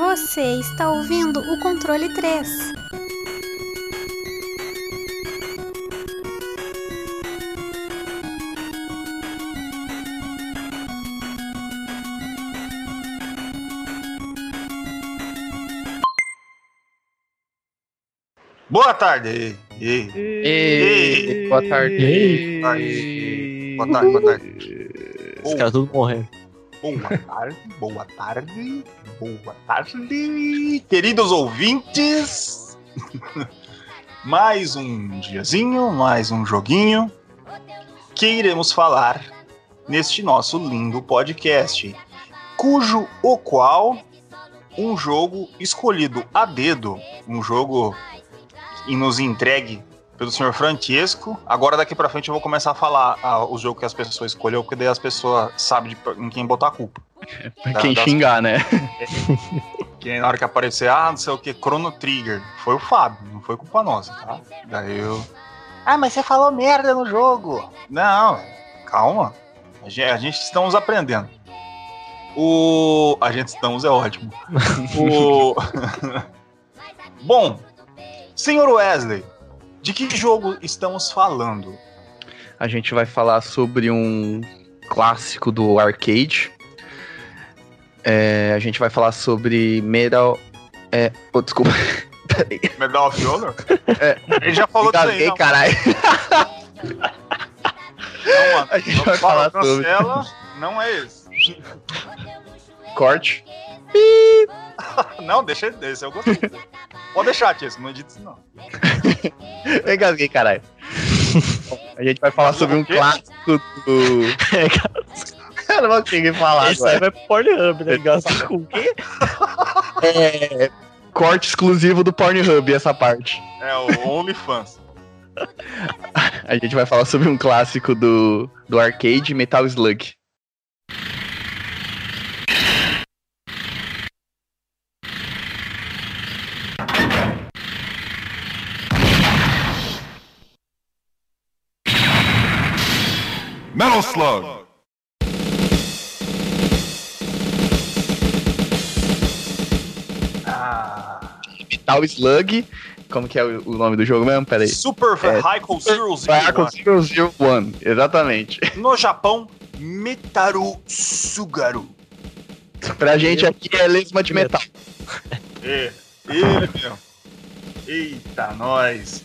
Você está ouvindo o controle 3. Boa tarde. Ei, Ei, boa tarde. Boa tarde, boa tarde. Os caras tudo morrendo. Boa tarde, boa tarde, boa tarde, queridos ouvintes. mais um diazinho, mais um joguinho que iremos falar neste nosso lindo podcast, cujo o qual um jogo escolhido a dedo, um jogo e nos entregue pelo senhor Francesco. Agora daqui pra frente eu vou começar a falar ah, o jogo que as pessoas escolheu, porque daí as pessoas sabem de, em quem botar a culpa. Pra quem xingar, né? Que na hora que aparecer, ah, não sei o que, Chrono Trigger. Foi o Fábio, não foi culpa nossa, tá? Daí eu. Ah, mas você falou merda no jogo. Não, calma. A gente, a gente estamos aprendendo. O. A gente estamos é ótimo. o. Bom, senhor Wesley, de que jogo estamos falando? A gente vai falar sobre um clássico do arcade. É, a gente vai falar sobre Medal. É, oh, desculpa. Peraí. Medal of Honor? É. Ele já falou disso aí. Não, caralho. não, mano. A gente vai fala, falar sobre- cancela, não é esse. Corte. Não, deixa esse, eu gostei. Pode deixar, tia, não edita isso não. Eu engasguei, caralho. A gente vai falar sobre um clássico do. Eu não vou conseguir falar Isso aí agora. vai pro Pornhub, né? Com o quê? É. Corte exclusivo do Pornhub, essa parte. É o OnlyFans. A gente vai falar sobre um clássico do, do arcade Metal Slug. Metal Slug. Ah, Metal Slug. Como que é o, nome do jogo mesmo? Pera aí. Super É, Zero Zero Zero Zero Zero One. Exatamente. No Japão, Metaru Sugaru. Pra gente aqui é lesma de metal. É, ele mesmo. Eita, nós.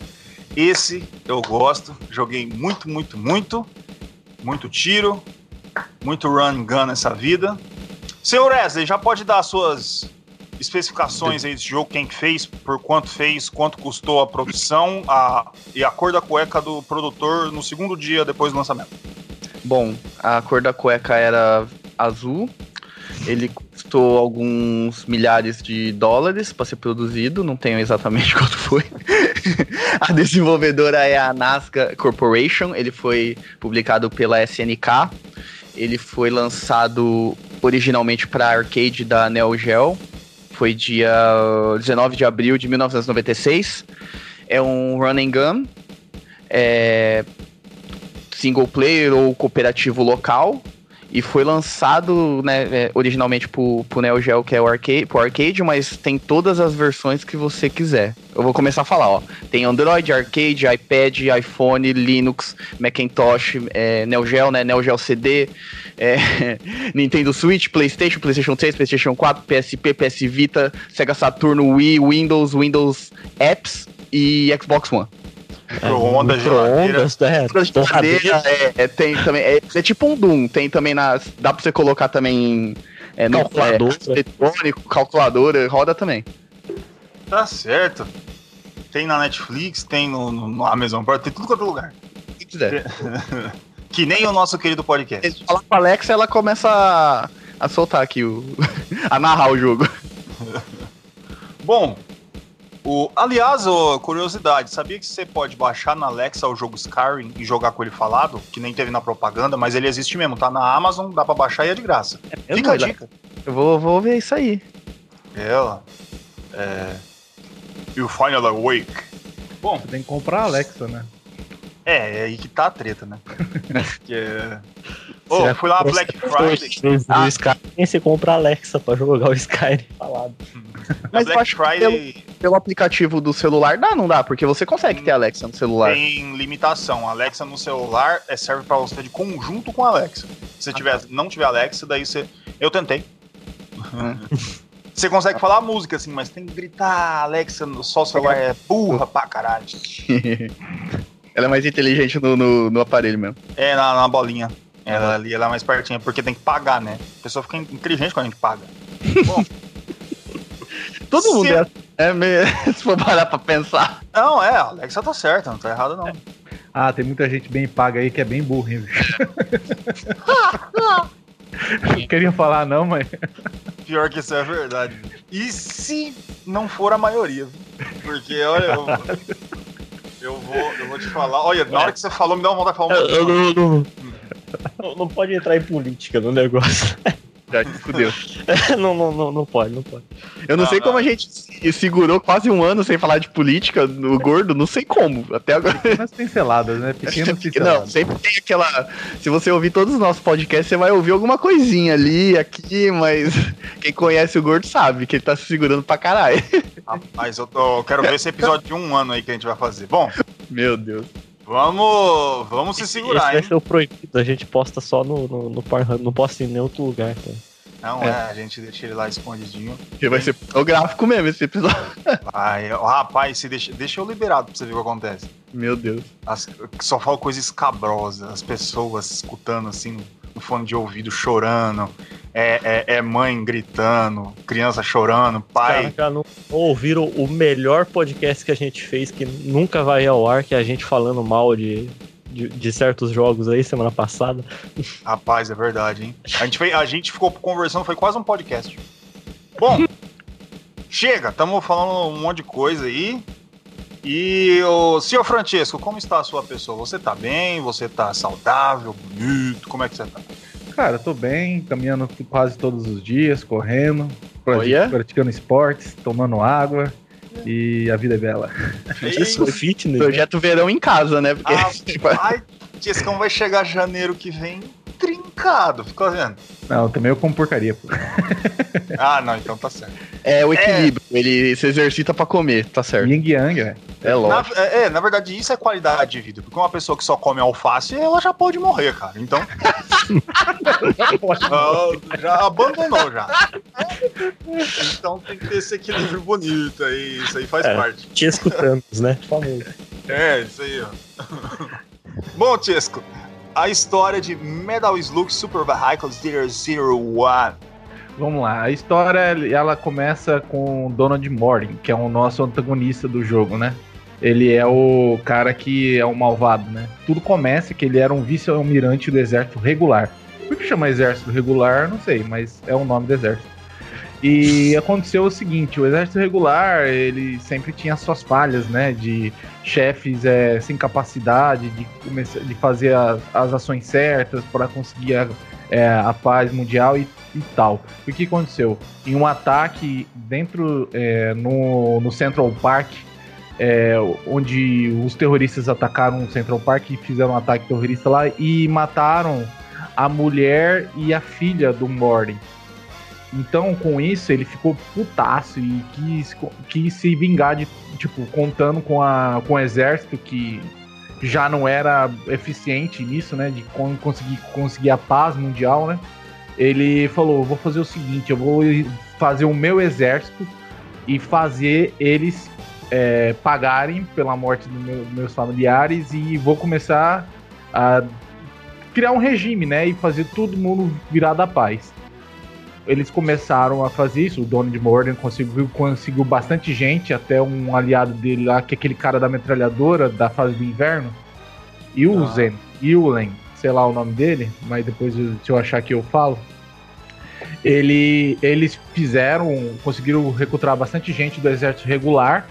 Esse eu gosto. Joguei muito, muito, muito. Muito tiro. Muito run gun nessa vida. Senhor Wesley, já pode dar as suas especificações aí desse jogo, quem que fez, por quanto fez, quanto custou a produção a, e a cor da cueca do produtor no segundo dia depois do lançamento. Bom, a cor da cueca era azul. Ele custou alguns milhares de dólares para ser produzido, não tenho exatamente quanto foi. a desenvolvedora é a Nazca Corporation, ele foi publicado pela SNK. Ele foi lançado originalmente para arcade da Neo Geo. Foi dia 19 de abril de 1996. É um run and gun. É single player ou cooperativo local. E foi lançado, né, é, originalmente pro, pro Neo Geo, que é o arcade, pro arcade, mas tem todas as versões que você quiser. Eu vou começar a falar, ó. Tem Android, arcade, iPad, iPhone, Linux, Macintosh, é, Neo Geo, né, Neo Geo CD, é, Nintendo Switch, Playstation, Playstation 3, Playstation 4, PSP, PS Vita, Sega Saturno, Wii, Windows, Windows Apps e Xbox One. Micro-ondas, geladeira. Micro-ondas, né? Pra geladeira, é, é, tem também. É, é tipo um Doom. Tem também nas. Dá pra você colocar também. É, no, Calculadora. É, eletrônico, calculadora, roda também. Tá certo. Tem na Netflix, tem no, no, no Amazon Prime, tem tudo quanto é lugar. Se quiser. Que nem o nosso querido podcast. Se falar com a Alexa, ela começa a, a soltar aqui o. a narrar o jogo. Bom, o, aliás, ô, curiosidade, sabia que você pode baixar na Alexa o jogo Skyrim e jogar com ele falado? Que nem teve na propaganda, mas ele existe mesmo, tá na Amazon, dá pra baixar e é de graça. Eu Fica a dica. Eu vou, vou ver isso aí. Ela. É. You finally awake. Bom, Você tem que comprar a Alexa, né? É, é aí que tá a treta, né? que é. Ô, Você fui lá na Black Friday. Skyrim, você compra a Alexa pra jogar o Skyrim falado. Na Mas Black acho Friday Pelo aplicativo do celular dá, não dá? Porque você consegue ter Alexa no celular. tem limitação. Alexa no celular é, serve pra você de conjunto com a Alexa. Se você tiver, não tiver Alexa, daí você. Eu tentei. Você consegue falar a música assim, mas tem que gritar, Alexa, no- só o celular é burra pra caralho. Ela é mais inteligente no, no, no aparelho mesmo. É, na, na bolinha. Ela ali, ela é mais pertinha, porque tem que pagar, né? A pessoa fica inteligente quando a gente paga. Todo mundo Se- é, é meio, se for parar pra pensar. Não, é, Alexa tá certa, não tá errado não. Ah, tem muita gente bem paga aí que é bem burra, hein, bicho? Não queria falar não, mas Pior que isso é verdade. E se não for a maioria? Porque, olha, eu, eu vou, eu vou te falar. Olha, na hora que você falou, me dá uma vontade de falar um Eu- de eu não, não- não- não pode entrar em política no negócio. Já te fudeu. não, não, não, não pode, não pode. Eu não Não, sei não. como a gente se- segurou quase um ano sem falar de política no gordo, não sei como. Até agora. pequenas pinceladas, né? Pequenas Não, pinceladas. sempre tem aquela. Se você ouvir todos os nossos podcasts, você vai ouvir alguma coisinha ali, aqui, mas quem conhece o gordo sabe que ele tá se segurando pra caralho. Rapaz, eu, tô- eu quero ver esse episódio de um ano aí que a gente vai fazer. Bom, Meu Deus. Vamos, vamos se Esse segurar, vai hein? ser o proibido, a gente posta só no, no, no Pornhub, não posta em nenhum outro lugar. Tá? Não, é, a gente deixa ele lá escondidinho. Que vai ser o gráfico mesmo esse episódio. Vai, rapaz, se deixa, deixa eu liberado pra você ver o que acontece. Meu Deus. As- só fala coisa escabrosa, as pessoas escutando assim no fone de ouvido, chorando, é, é, é mãe gritando, criança chorando, pai. Cara, não ouviram o melhor podcast que a gente fez, que nunca vai ao ar, que é a gente falando mal de, de, de certos jogos aí semana passada. Rapaz, é verdade, hein? A gente, fez, a gente ficou conversando, foi quase um podcast. Bom, chega, estamos falando um monte de coisa aí. E o senhor Francesco, como está a sua pessoa? Você tá bem? Você tá saudável, bonito? Como é que você tá? Cara, tô bem, caminhando quase todos os dias, correndo, prati- Olha. praticando esportes, tomando água e a vida é bela. Isso, fitness. né? Projeto verão em casa, né? Porque. Ah, ai, Tiescão vai chegar janeiro que vem trincado, ficou vendo? Não, também eu como porcaria, pô. Ah, não, então tá certo. é o equilíbrio. Ele se exercita pra comer, tá certo. Yin Yang. É Na, lógico. é, é, na verdade, isso é qualidade de vida, porque uma pessoa que só come alface, ela já pode morrer, cara. Então. Ah, já abandonou já. Então tem que ter esse equilíbrio bonito aí, isso aí faz É. parte. Te escutamos, né? Famoso. É, isso aí, ó. Bom, Tiesco, a história de Metal Slug Super Vehicles 001. Vamos lá, a história ela começa com Donald Morgan, que é o nosso antagonista do jogo, né? Ele é o cara que é o malvado, né? Tudo começa que ele era um vice-almirante do exército regular. Por que chama exército regular? Não sei, mas é o nome do exército. E aconteceu o seguinte, o exército regular, ele sempre tinha suas falhas, né? De chefes é, sem capacidade de, começar, de fazer as, as ações certas para conseguir a, é, a paz mundial e, e tal. O que aconteceu? Em um ataque dentro é, no, no Central Park, é, onde os terroristas atacaram o Central Park e fizeram um ataque terrorista lá e mataram a mulher e a filha do Morden. Então, com isso, ele ficou putaço e quis, quis se vingar de, tipo, contando com, a, com o exército que já não era eficiente nisso, né? De con- conseguir, conseguir a paz mundial, né? Ele falou: vou fazer o seguinte, eu vou fazer o meu exército e fazer eles é, pagarem pela morte dos meu, meus familiares e vou começar a criar um regime, né? E fazer todo mundo virar da paz. Eles começaram a fazer isso, o Donald Morden conseguiu, conseguiu bastante gente, até um aliado dele lá, que é aquele cara da metralhadora da fase do inverno. Yuzen, Yulen, sei lá o nome dele, mas depois se eu achar que eu falo. Ele, eles fizeram, conseguiram recrutar bastante gente do exército regular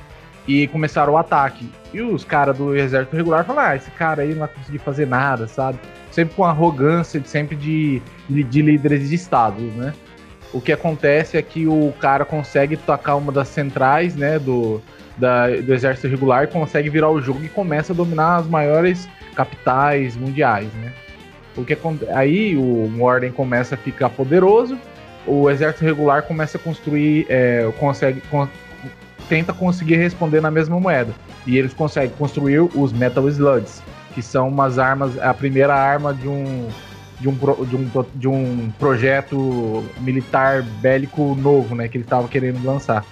e começaram o ataque. E os caras do exército regular falaram: ah, esse cara aí não vai conseguir fazer nada, sabe? Sempre com arrogância, sempre de, de, de líderes de estados, né? O que acontece é que o cara consegue tocar uma das centrais, né, do, da- do exército regular, consegue virar o jogo e começa a dominar as maiores capitais mundiais, né? O que aí o Morden começa a ficar poderoso, o exército regular começa a construir, é, consegue, con- tenta conseguir responder na mesma moeda. E eles conseguem construir os Metal Slugs, que são umas armas, a primeira arma de um de um, de um, de um projeto militar bélico novo, né, que eles estavam querendo lançar.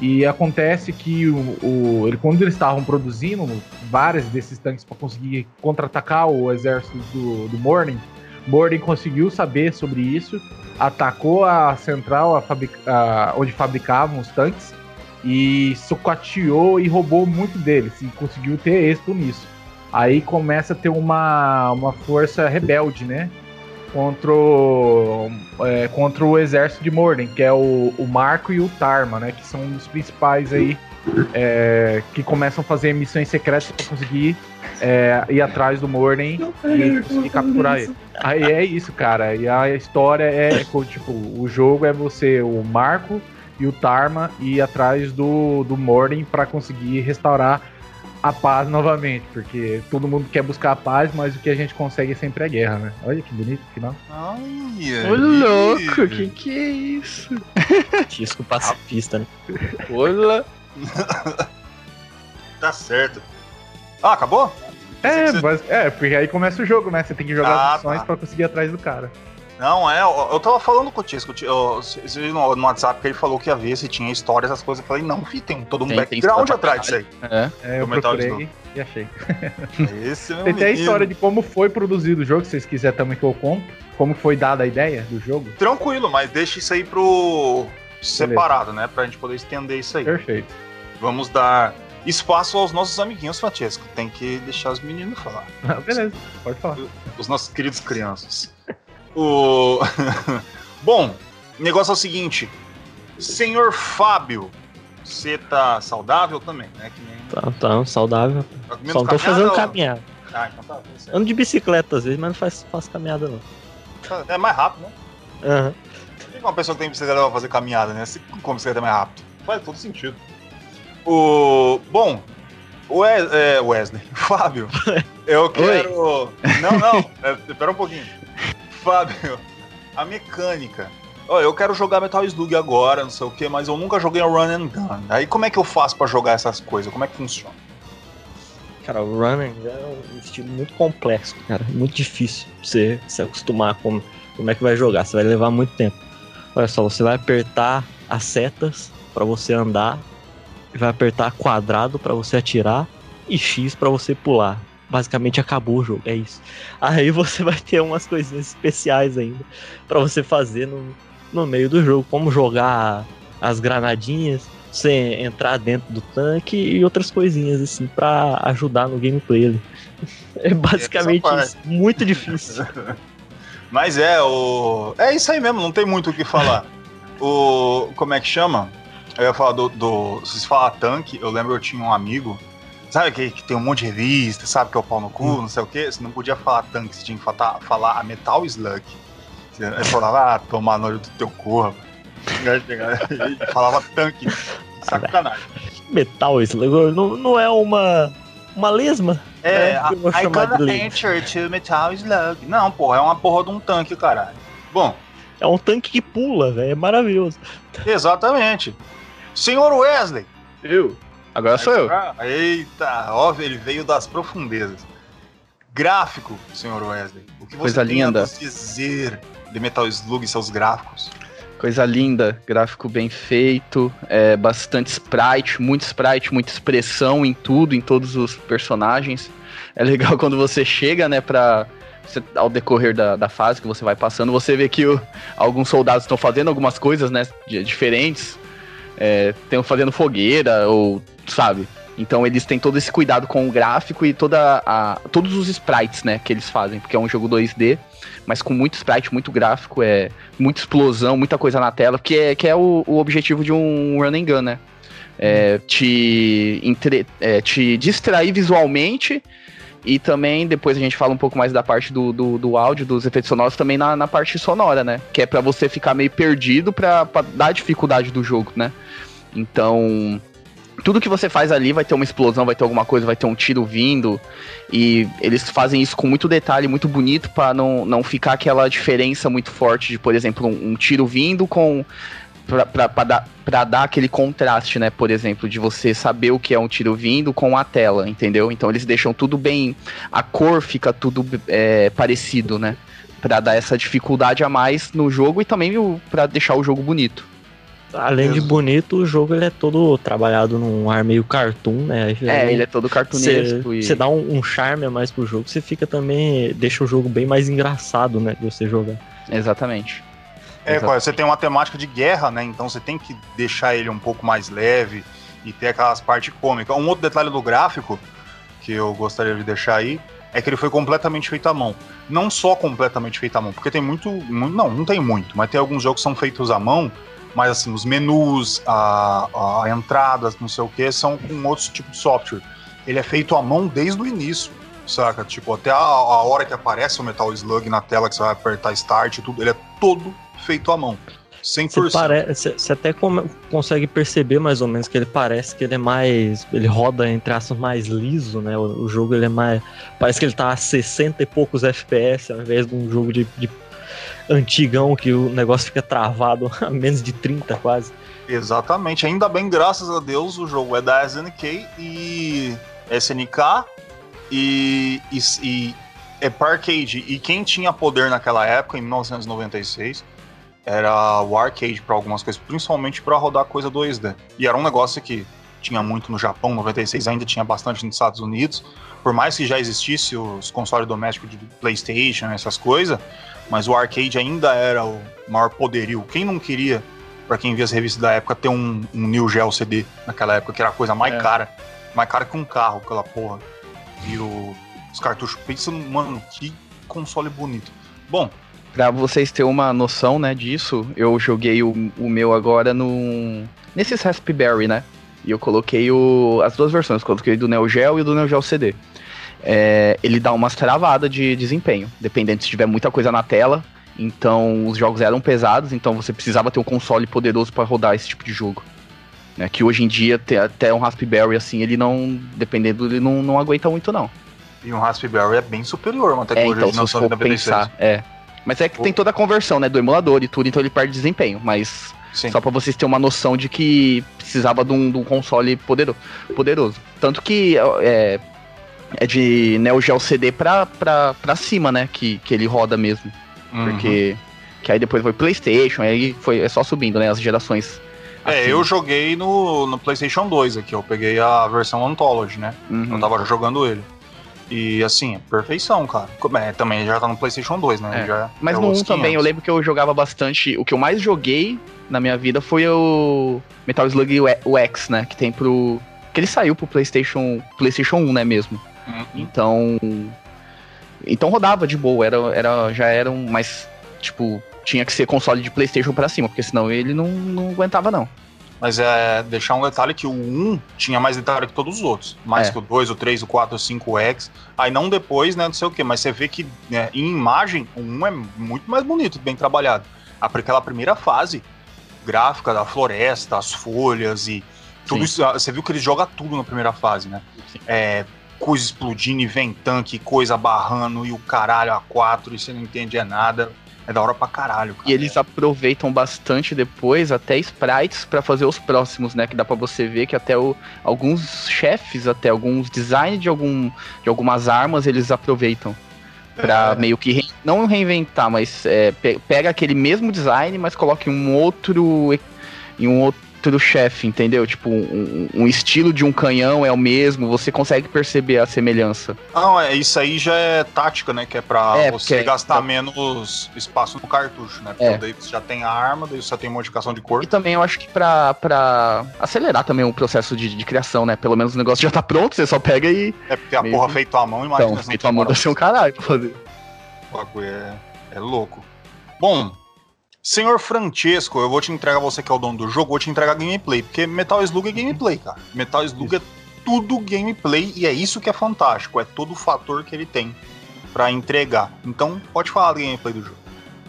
E acontece que o, o- ele, quando eles estavam produzindo vários desses tanques para conseguir contra-atacar o exército do, do Morning, Morning conseguiu saber sobre isso, atacou a central a a- onde fabricavam os tanques e sucateou e roubou muito deles e conseguiu ter êxito nisso. Aí começa a ter uma, uma força rebelde, né? Contra o, é, contra o exército de Morden, que é o, o Marco e o Tarma, né? Que são um dos principais aí é, que começam a fazer missões secretas para conseguir é, ir atrás do Morden e conseguir capturar ele. Aí é isso, cara. E a história é, co- tipo, o jogo é você, o Marco e o Tarma ir atrás do, do Morden para conseguir restaurar a paz novamente, porque todo mundo quer buscar a paz, mas o que a gente consegue é sempre a guerra, né? Olha que bonito o final. Ai, Ô, louco, que que é isso? Disco pacifista, né? Olha. Tá certo. Ah, acabou? É, Você- mas, é, porque aí começa o jogo, né? Você tem que jogar Ah, as missões tá. pra conseguir ir atrás do cara. Não, é, eu, eu tava falando com o Tisco, eu, você viu no, no WhatsApp que ele falou que ia ver se tinha história, essas coisas. Eu falei, não, fi, tem todo um Tem, tem background pra atrás disso aí. É. É, eu procurei e achei. Esse é meu Tem até a história de como foi produzido o jogo, se vocês quiserem também que eu conto. Como foi dada a ideia do jogo. Tranquilo, mas deixa isso aí pro separado, né? Pra gente poder estender isso aí. Perfeito. Vamos dar espaço aos nossos amiguinhos, Francesco. Tem que deixar os meninos falar. Ah, Beleza, pode falar. Os nossos queridos crianças. O... Bom, o negócio é o seguinte. Senhor Fábio, você tá saudável também, né? Que nem... Tá, tá saudável. tá Só não tô fazendo ou- caminhada. Ah, então tá. tá. Ando de bicicleta às vezes, mas não faço, faço caminhada não. É mais rápido, né? Aham. Por que uma pessoa que tem bicicleta vai fazer caminhada, né? Se com bicicleta é mais rápido. Faz todo sentido. O... Bom, Wes- é, Wesley, Fábio, eu quero... Não, não, é, espera um pouquinho. Fábio, a mecânica. Ó, eu quero jogar Metal Slug agora, não sei o que, mas eu nunca joguei Run and Gun. Aí como é que eu faço pra jogar essas coisas? Como é que funciona? Cara, o running é um estilo muito complexo, cara. Muito difícil você se acostumar com como é que vai jogar. Você vai levar muito tempo. Olha só, você vai apertar as setas pra você andar, vai apertar quadrado pra você atirar e X pra você pular. Basicamente acabou o jogo, é isso. Aí você vai ter umas coisinhas especiais ainda pra você fazer no, no meio do jogo, como jogar as granadinhas, você entrar dentro do tanque e outras coisinhas assim pra ajudar no gameplay. É basicamente Essa isso, muito difícil. Mas é, o. É isso aí mesmo, não tem muito o que falar. o. Como é que chama? Eu ia falar do. do se você falar tanque, eu lembro eu tinha um amigo. Sabe que, que tem um monte de revista, sabe que é o pau no cu, Hum. não sei o quê? Você não podia falar tanque, você tinha que falar, falar a Metal Slug. Você aí falava, ah, tomar nojo do teu. Ele falava tanque. Sacanagem. Metal Slug não, não é uma. uma lesma? É, É, vou I enter to Metal Slug. Não, porra, é uma porra de um tanque, caralho. Bom, É um tanque que pula, velho. É maravilhoso. exatamente. Senhor Wesley. Eu. Agora sou eu. Eita, ó, ele veio das profundezas. Gráfico, senhor Wesley. O que você Coisa tem a linda. dizer de Metal Slug e seus gráficos? Coisa linda, gráfico bem feito, é, bastante sprite, muito sprite, muita expressão em tudo, em todos os personagens. É legal quando você chega, né, pra. você- ao decorrer da, da fase que você vai passando, você vê que o- alguns soldados estão fazendo algumas coisas, né, di- diferentes. Estão fazendo fogueira, ou, sabe? Então eles têm todo esse cuidado com o gráfico e toda a, todos os sprites, né, que eles fazem, porque é um jogo 2D, mas com muito sprite, muito gráfico, é muita explosão, muita coisa na tela, que é, que é o, o objetivo de um run and gun, né? É, te, entre, é, te distrair visualmente e também depois a gente fala um pouco mais da parte do, do, do áudio, dos efeitos sonoros, também na, na parte sonora, né? Que é pra você ficar meio perdido pra, pra dar dificuldade do jogo, né? Então, tudo que você faz ali vai ter uma explosão, vai ter alguma coisa, vai ter um tiro vindo. E eles fazem isso com muito detalhe, muito bonito, para não, não ficar aquela diferença muito forte de, por exemplo, um, um tiro vindo com. Pra dar, pra dar aquele contraste, né? Por exemplo, de você saber o que é um tiro vindo com a tela, entendeu? Então eles deixam tudo bem. A cor fica tudo é, parecido, né? Pra dar essa dificuldade a mais no jogo e também o- pra deixar o jogo bonito. Além de bonito, o jogo ele é todo trabalhado num ar meio cartoon, né? É, ele é todo cartunesco e. Você dá um, um charme a mais pro jogo, você fica também. Deixa o jogo bem mais engraçado, né? De você jogar. Exatamente. É, você tem uma temática de guerra, né? Então você tem que deixar ele um pouco mais leve e ter aquelas partes cômicas. Um outro detalhe do gráfico que eu gostaria de deixar aí é que ele foi completamente feito à mão. Não só completamente feito à mão, porque tem muito, mu- não, não tem muito, mas tem alguns jogos que são feitos à mão, mas assim, os menus, a, a entradas, não sei o que, são com outros tipos de software. Ele é feito à mão desde o início, saca? Tipo, até a, a hora que aparece o Metal Slug na tela, que você vai apertar Start e tudo, ele é todo feito à mão. 100%. Você você- até consegue perceber mais ou menos que ele parece que ele é mais. Ele roda entre aspas mais liso, né? O, o jogo ele é mais. Parece que ele tá a 60 e poucos FPS ao invés de um jogo de, de antigão que o negócio fica travado a menos de 30 quase. Exatamente. Ainda bem, graças a Deus, o jogo é da SNK e SNK e, e, e é para arcade. E quem tinha poder naquela época, em 1996, era o arcade para algumas coisas, principalmente para rodar coisa 2D. E era um negócio que tinha muito no Japão, 96 ainda tinha bastante nos Estados Unidos. Por mais que já existisse os consoles domésticos de PlayStation, essas coisas, mas o arcade ainda era o maior poderio. Quem não queria Pra quem via as revistas da época, ter um, um New Geo CD naquela época, que era a coisa mais É. cara. Mais cara que um carro, aquela porra. E o- os cartuchos. Pensa, mano, que console bonito. Bom, Pra vocês terem uma noção, né, disso, eu joguei o, o meu agora no. Nesses Raspberry, né? E eu coloquei o, as duas versões, coloquei do Neo Geo e do Neo Geo CD. É, ele dá umas travadas de desempenho, dependendo se tiver muita coisa na tela. Então os jogos eram pesados, então você precisava ter um console poderoso pra rodar esse tipo de jogo. Né, que hoje em dia, até um Raspberry assim, ele não. Dependendo, ele não, não aguenta muito, não. e um Raspberry é bem superior a uma É, tecnologia então, de 1996. pensar, é. Mas é que tem toda a conversão, né, do emulador e tudo, então ele perde desempenho. Mas Sim. só pra vocês terem uma noção de que precisava de um, de um console poderoso, poderoso. Tanto que é, é de Neo Geo CD pra, pra, pra cima, né, que, que ele roda mesmo. Uhum. Porque... Que aí depois foi Playstation, aí foi é só subindo, né, as gerações. É, acima. eu joguei no, no PlayStation 2 aqui, eu peguei a versão Anthology, né? Uhum. Eu tava jogando ele. E assim, é perfeição, cara. É, também já tá no PlayStation 2, né? É. Já Mas é no 1 os também, eu 500. lembro que eu jogava bastante. O que eu mais joguei na minha vida foi o Metal Slug X, né? Que tem pro. Que ele saiu pro PlayStation, PlayStation 1, né? Mesmo. Uhum. Então. Então rodava de boa. Era, era, já era um. Mas, tipo, tinha que ser console de PlayStation pra cima, porque senão ele não, não aguentava, não. Mas é deixar um detalhe que o 1 tinha mais detalhe que todos os outros. Mais É. que o 2, o 3, o 4, o 5, o X. Aí não depois, né, não sei o que. Mas você vê que né, em imagem, o 1 é muito mais bonito, bem trabalhado. Aquela primeira fase gráfica da floresta, as folhas e tudo Sim. isso. ah, Você viu que ele joga tudo na primeira fase, né? É, coisa explodindo e vem tanque, coisa barrando e o caralho a 4 e você não entende é nada. É da hora pra caralho, cara. E eles aproveitam bastante depois até sprites pra fazer os próximos, né? Que dá pra você ver que até o, alguns chefes, até alguns designs de, algum, de algumas armas, eles aproveitam. Pra É. meio que re- não reinventar, mas é, pe- pega aquele mesmo design, mas coloca em um outro. em um outro chefe, entendeu? Tipo, um, um estilo de um canhão é o mesmo, você consegue perceber a semelhança. Não, é, isso aí já é tática, né? Que é pra É, você porque- gastar menos espaço no cartucho, né? Porque É. daí você já tem a arma, daí você já tem modificação de cor. E também eu acho que pra, pra acelerar também o processo de, de criação, né? Pelo menos o negócio já tá pronto, você só pega e. É porque a Meio porra que- feito à mão, imagina. Então, feito a mão deve ser um caralho pra fazer. O bagulho é, é louco. Bom, senhor Francesco, eu vou te entregar, você que é o dono do jogo, vou te entregar gameplay, porque Metal Slug é gameplay, cara. Metal Slug é tudo gameplay e é isso que é fantástico, é todo o fator que ele tem pra entregar. Então, pode falar do gameplay do jogo.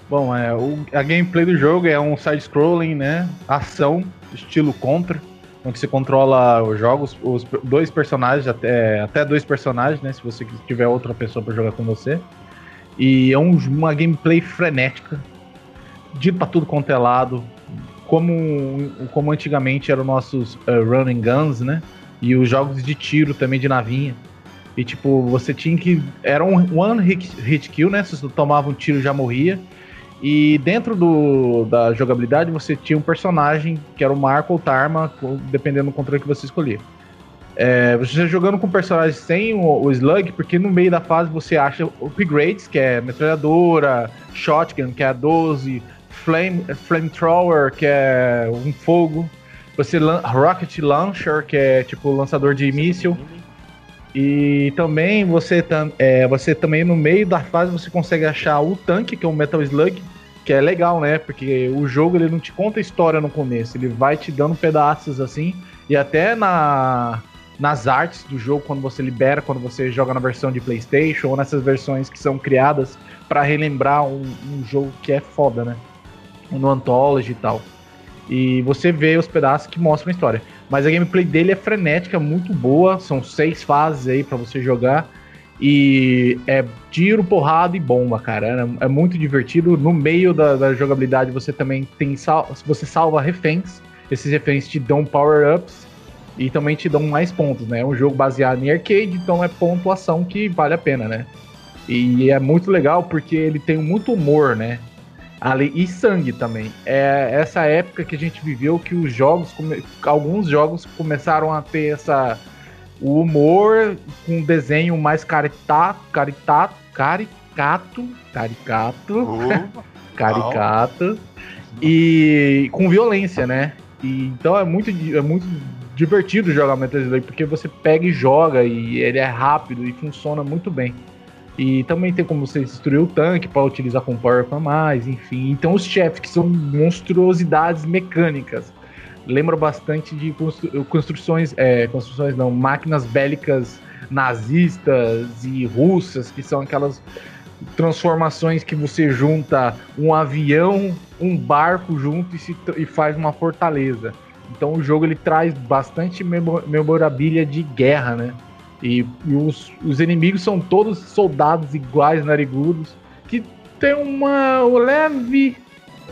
Bom, é, o- a gameplay do jogo é um side-scrolling, né? Ação, estilo contra. onde você controla os jogos, os dois personagens, até, até dois personagens, né? Se você tiver outra pessoa para jogar com você. E é um, uma gameplay frenética, dito pra tudo quanto é lado, como, como antigamente eram nossos uh, running guns, né? E os jogos de tiro também de navinha. E tipo, você tinha que. Era um one hit, hit kill, né? Se você tomava um tiro já morria. E dentro do, da jogabilidade você tinha um personagem que era o Marco ou Tarma, dependendo do controle que você escolhia. É, você jogando com personagens sem o, o, Slug, porque no meio da fase você acha upgrades, que é metralhadora, shotgun, que é a 12, flame, flamethrower, que é um fogo, você rocket launcher, que é tipo lançador de míssil. E também você, é, você também no meio da fase você consegue achar o tanque, que é o Metal Slug, que é legal, né? Porque o jogo ele não te conta história no começo, ele vai te dando pedaços assim, e até na nas artes do jogo quando você libera, quando você joga na versão de PlayStation ou nessas versões que são criadas para relembrar um, um, jogo que é foda, né? No Anthology e tal. E você vê os pedaços que mostram a história. Mas a gameplay dele é frenética, muito boa. São seis fases aí para você jogar. E é tiro, porrada e bomba, cara. É, é muito divertido. No meio da, da, jogabilidade você também tem. Sal você salva reféns. Esses reféns te dão power-ups e também te dão mais pontos, né? É um jogo baseado em arcade, então é pontuação que vale a pena, né? E é muito legal porque ele tem muito humor, né? Ali, e sangue também. É essa época que a gente viveu que os jogos, alguns jogos começaram a ter essa o humor com um desenho mais caritato, caritato, caricato, caricato, uh, caricato e com violência, né? E, então é muito, é muito divertido jogar Metal Slug porque você pega e joga e ele é rápido e funciona muito bem. E também tem como você destruir o tanque para utilizar com power para mais, enfim. Então os chefes que são monstruosidades mecânicas. Lembram bastante de constru construções, é, construções não, máquinas bélicas nazistas e russas, que são aquelas transformações que você junta um avião, um barco junto e, se, e faz uma fortaleza. Então o jogo ele traz bastante memorabilia de guerra, né? E, e os, os, inimigos são todos soldados iguais, narigudos, que tem uma leve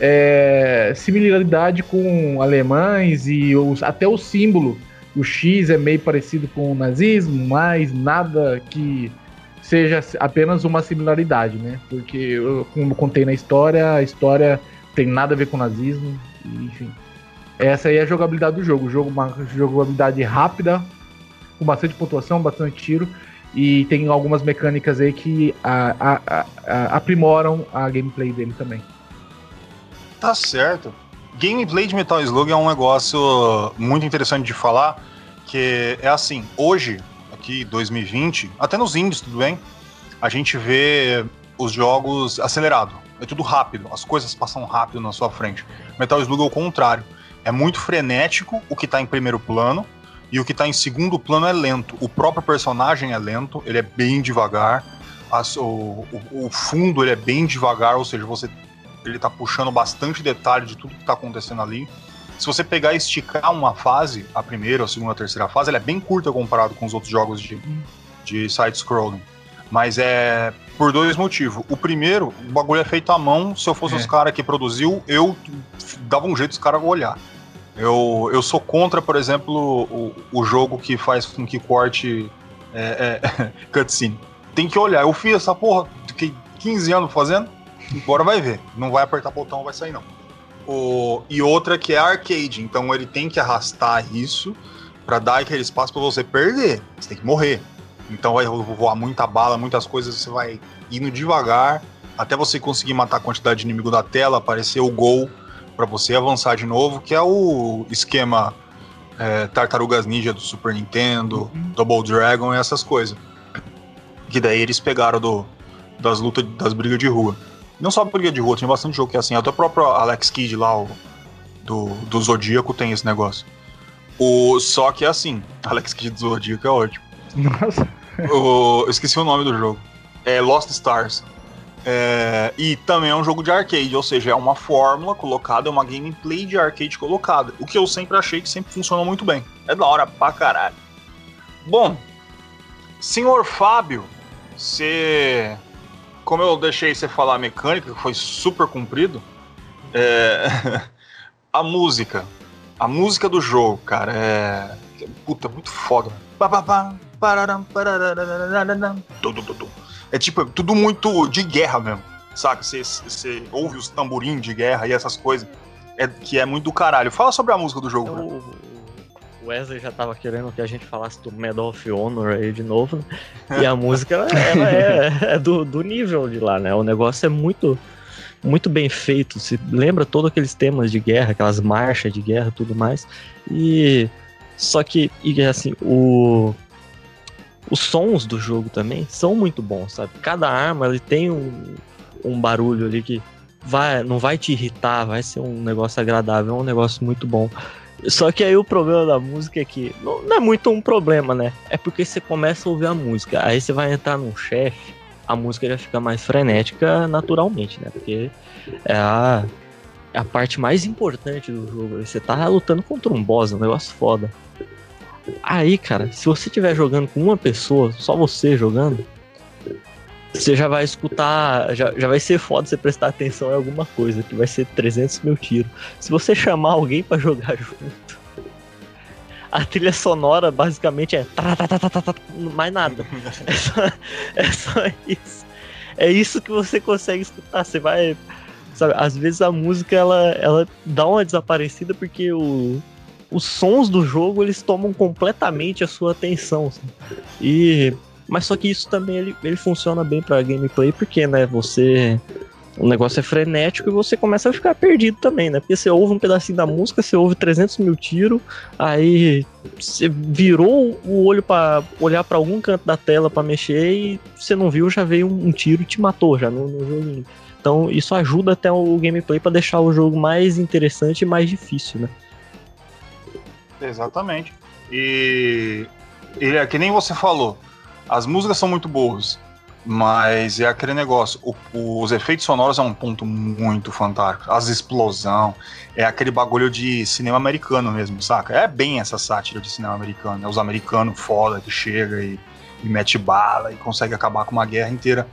é, similaridade com alemães e os, até o símbolo. O X é meio parecido com o nazismo, mas nada que seja apenas uma similaridade, né? Porque, como contei na história, a história tem nada a ver com o nazismo, enfim. Essa aí é a jogabilidade do jogo. O jogo uma jogabilidade rápida, com bastante pontuação, bastante tiro. E tem algumas mecânicas aí que a, a, a, aprimoram a gameplay dele também. Tá certo. Gameplay de Metal Slug é um negócio muito interessante de falar, que é assim, hoje, aqui 2020, até nos indies, tudo bem, a gente vê os jogos acelerado. É tudo rápido, as coisas passam rápido na sua frente. Metal Slug é o contrário. É muito frenético o que tá em primeiro plano, e o que tá em segundo plano é lento. O próprio personagem é lento, ele é bem devagar. As, o, o, o, fundo ele é bem devagar, ou seja, você ele tá puxando bastante detalhe de tudo que tá acontecendo ali. Se você pegar e esticar uma fase, a primeira, a segunda, a terceira fase, ela é bem curta comparado com os outros jogos de, de side-scrolling. Mas é por dois motivos. O primeiro, o bagulho é feito à mão. Se eu fosse é. os caras que produziu, eu dava um jeito dos caras olhar. Eu, eu sou contra, por exemplo, o, o jogo que faz com que corte é, é, cutscene. Tem que olhar. Eu fiz essa porra, fiquei 15 anos fazendo, agora vai ver. Não vai apertar botão, vai sair não. O, e outra que é arcade, então ele tem que arrastar isso para dar aquele espaço para você perder. Você tem que morrer. Então vai voar muita bala, muitas coisas, você vai indo devagar até você conseguir matar a quantidade de inimigo da tela, aparecer o gol para você avançar de novo, que é o esquema é, Tartarugas Ninja do Super Nintendo, uhum. Double Dragon e essas coisas. Que daí eles pegaram do, das lutas, das brigas de rua. Não só briga de rua, tinha bastante jogo que é assim. Até o próprio Alex Kidd lá, o, do, do Zodíaco, tem esse negócio. O, só que é assim, Alex Kidd do Zodíaco é ótimo. Nossa. O, eu esqueci o nome do jogo. É Lost Stars. É, e também é um jogo de arcade, ou seja, é uma fórmula colocada, é uma gameplay de arcade colocada. O que eu sempre achei que sempre funcionou muito bem. É da hora pra caralho. Bom, senhor Fábio, você. Como eu deixei você falar a mecânica, que foi super comprido, é, a música. A música do jogo, cara, é. Puta, muito foda. Ba, ba, ba, É tipo, tudo muito de guerra mesmo. Saca? Você- ouve os tamborim de guerra e essas coisas. É, que é muito do caralho. Fala sobre a música do jogo, Bruno. o o Wesley já tava querendo que a gente falasse do Medal of Honor aí de novo, né? E a música, ela, ela é, é do, do nível de lá, né? O negócio é muito, muito bem feito. Se lembra todos aqueles temas de guerra, aquelas marchas de guerra e tudo mais. E. Só que, e assim, o. Os sons do jogo também são muito bons, sabe? Cada arma ele tem um, um barulho ali que vai, não vai te irritar, vai ser um negócio agradável, é um negócio muito bom. Só que aí o problema da música é que não, não é muito um problema, né? É porque você começa a ouvir a música, aí você vai entrar num chefe, a música já fica mais frenética naturalmente, né? Porque é a, é a parte mais importante do jogo. Você tá lutando contra um boss, é um negócio foda. Aí, cara, se você estiver jogando com uma pessoa, só você jogando, você já vai escutar, já, já vai ser foda você prestar atenção em alguma coisa, que vai ser 300 mil tiros. Se você chamar alguém pra jogar junto, a trilha sonora basicamente é mais nada. É só, é só isso. É isso que você consegue escutar. Você vai. Sabe, às vezes a música ela, ela dá uma desaparecida porque o, os sons do jogo eles tomam completamente a sua atenção. sabe? E mas só que isso também ele, ele funciona bem pra gameplay porque, né, você o negócio é frenético e você começa a ficar perdido também, né? Porque você ouve um pedacinho da música, você ouve 300 mil tiros, aí você virou o olho pra olhar pra algum canto da tela pra mexer e você não viu, já veio um, um tiro e te matou já no, no joguinho. Então isso ajuda até o gameplay pra deixar o jogo mais interessante e mais difícil, né? Exatamente. E é que nem você falou. As músicas são muito boas, mas é aquele negócio. o- os efeitos sonoros é um ponto muito fantástico. As explosão é aquele bagulho de cinema americano mesmo, saca? É bem essa sátira de cinema americano. É os americanos foda que chega e, e mete bala e consegue acabar com uma guerra inteira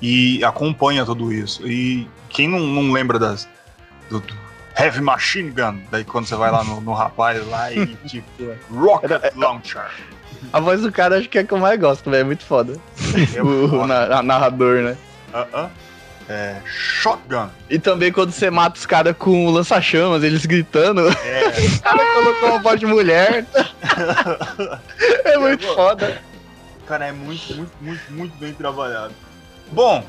e acompanha tudo isso. E quem não, não lembra das do Heavy Machine Gun, daí quando você vai lá no, no rapaz lá e tipo Rocket Launcher. A voz do cara acho que é a que eu mais gosto, velho. É muito foda. É o na- narrador, né? Ah, ah. É, shotgun. E também quando você mata os caras com lança-chamas, eles gritando. É, O cara colocou uma voz de mulher. é muito foda. cara, é muito, muito, muito, muito bem trabalhado. Bom,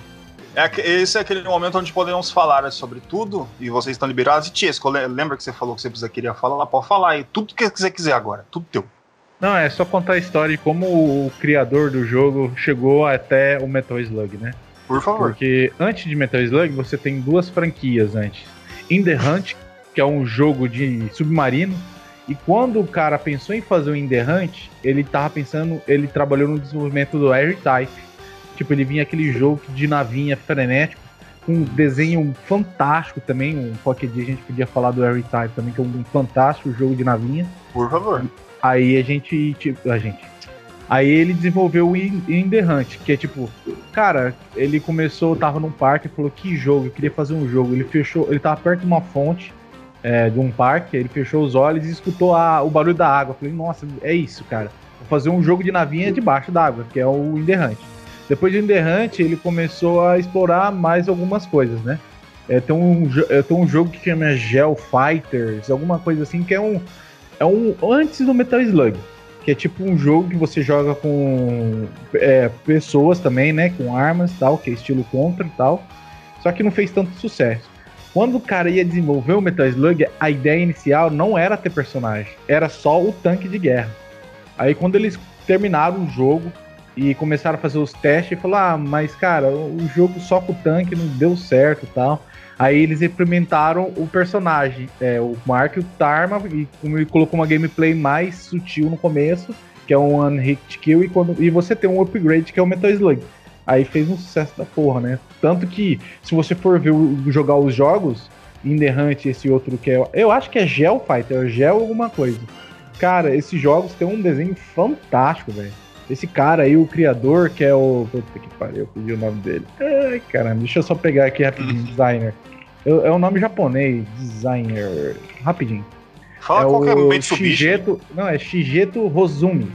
é, esse é aquele momento onde podemos falar sobre tudo e vocês estão liberados. E Tiesco, le- lembra que você falou que você precisa queria falar? Pode falar aí, tudo que você quiser agora, tudo teu. Não, é só contar a história de como o criador do jogo chegou até o Metal Slug, né? Por favor. Porque antes de Metal Slug, você tem duas franquias antes. In the Hunt, que é um jogo de submarino. E quando o cara pensou em fazer o In the Hunt, ele tava pensando, ele trabalhou no desenvolvimento do R-Type. Tipo, ele vinha aquele jogo de navinha frenético, com um desenho fantástico também. Um qualquer dia a gente podia falar do R-Type também, que é um fantástico jogo de navinha. Por favor. Aí a gente, tipo, a gente. Aí ele desenvolveu o In, In The Hunt, que é tipo, cara, ele começou, tava num parque e falou que jogo, eu queria fazer um jogo. Ele fechou, ele tava perto de uma fonte é, de um parque, ele fechou os olhos e escutou a- o barulho da água. Eu falei, nossa, é isso, cara. Vou fazer um jogo de navinha debaixo d'água, que é o In The Hunt. Depois de Hunt, ele começou a explorar mais algumas coisas, né? É, tem, um, é, tem um jogo que chama Gel Fighters, alguma coisa assim, que é um. É um. Antes do Metal Slug. Que é tipo um jogo que você joga com é, pessoas também, né? Com armas e tal, que é estilo contra e tal. Só que não fez tanto sucesso. Quando o cara ia desenvolver o Metal Slug, a ideia inicial não era ter personagem, era só o tanque de guerra. Aí quando eles terminaram o jogo e começaram a fazer os testes, falaram: Ah, mas cara, o jogo só com o tanque não deu certo e tal. Aí eles implementaram o personagem, é, o Mark e o Tarma, e colocou uma gameplay mais sutil no começo, que é um One Hit Kill, e, quando, e você tem um upgrade que é o Metal Slug. Aí fez um sucesso da porra, né? Tanto que, se você for ver jogar os jogos, In The Hunt, esse outro que é. Eu acho que é Gel Fighter, é Gel alguma coisa. Cara, esses jogos têm um desenho fantástico, velho. Esse cara aí, o criador, que é o. Puta que pariu, eu pedi o nome dele. Ai, caramba, deixa eu só pegar aqui rapidinho, designer. Eu- É o nome japonês, designer. Rapidinho. Fala é qualquer o Mitsubishi. Shigeto. Não, é Shigeto Hozumi.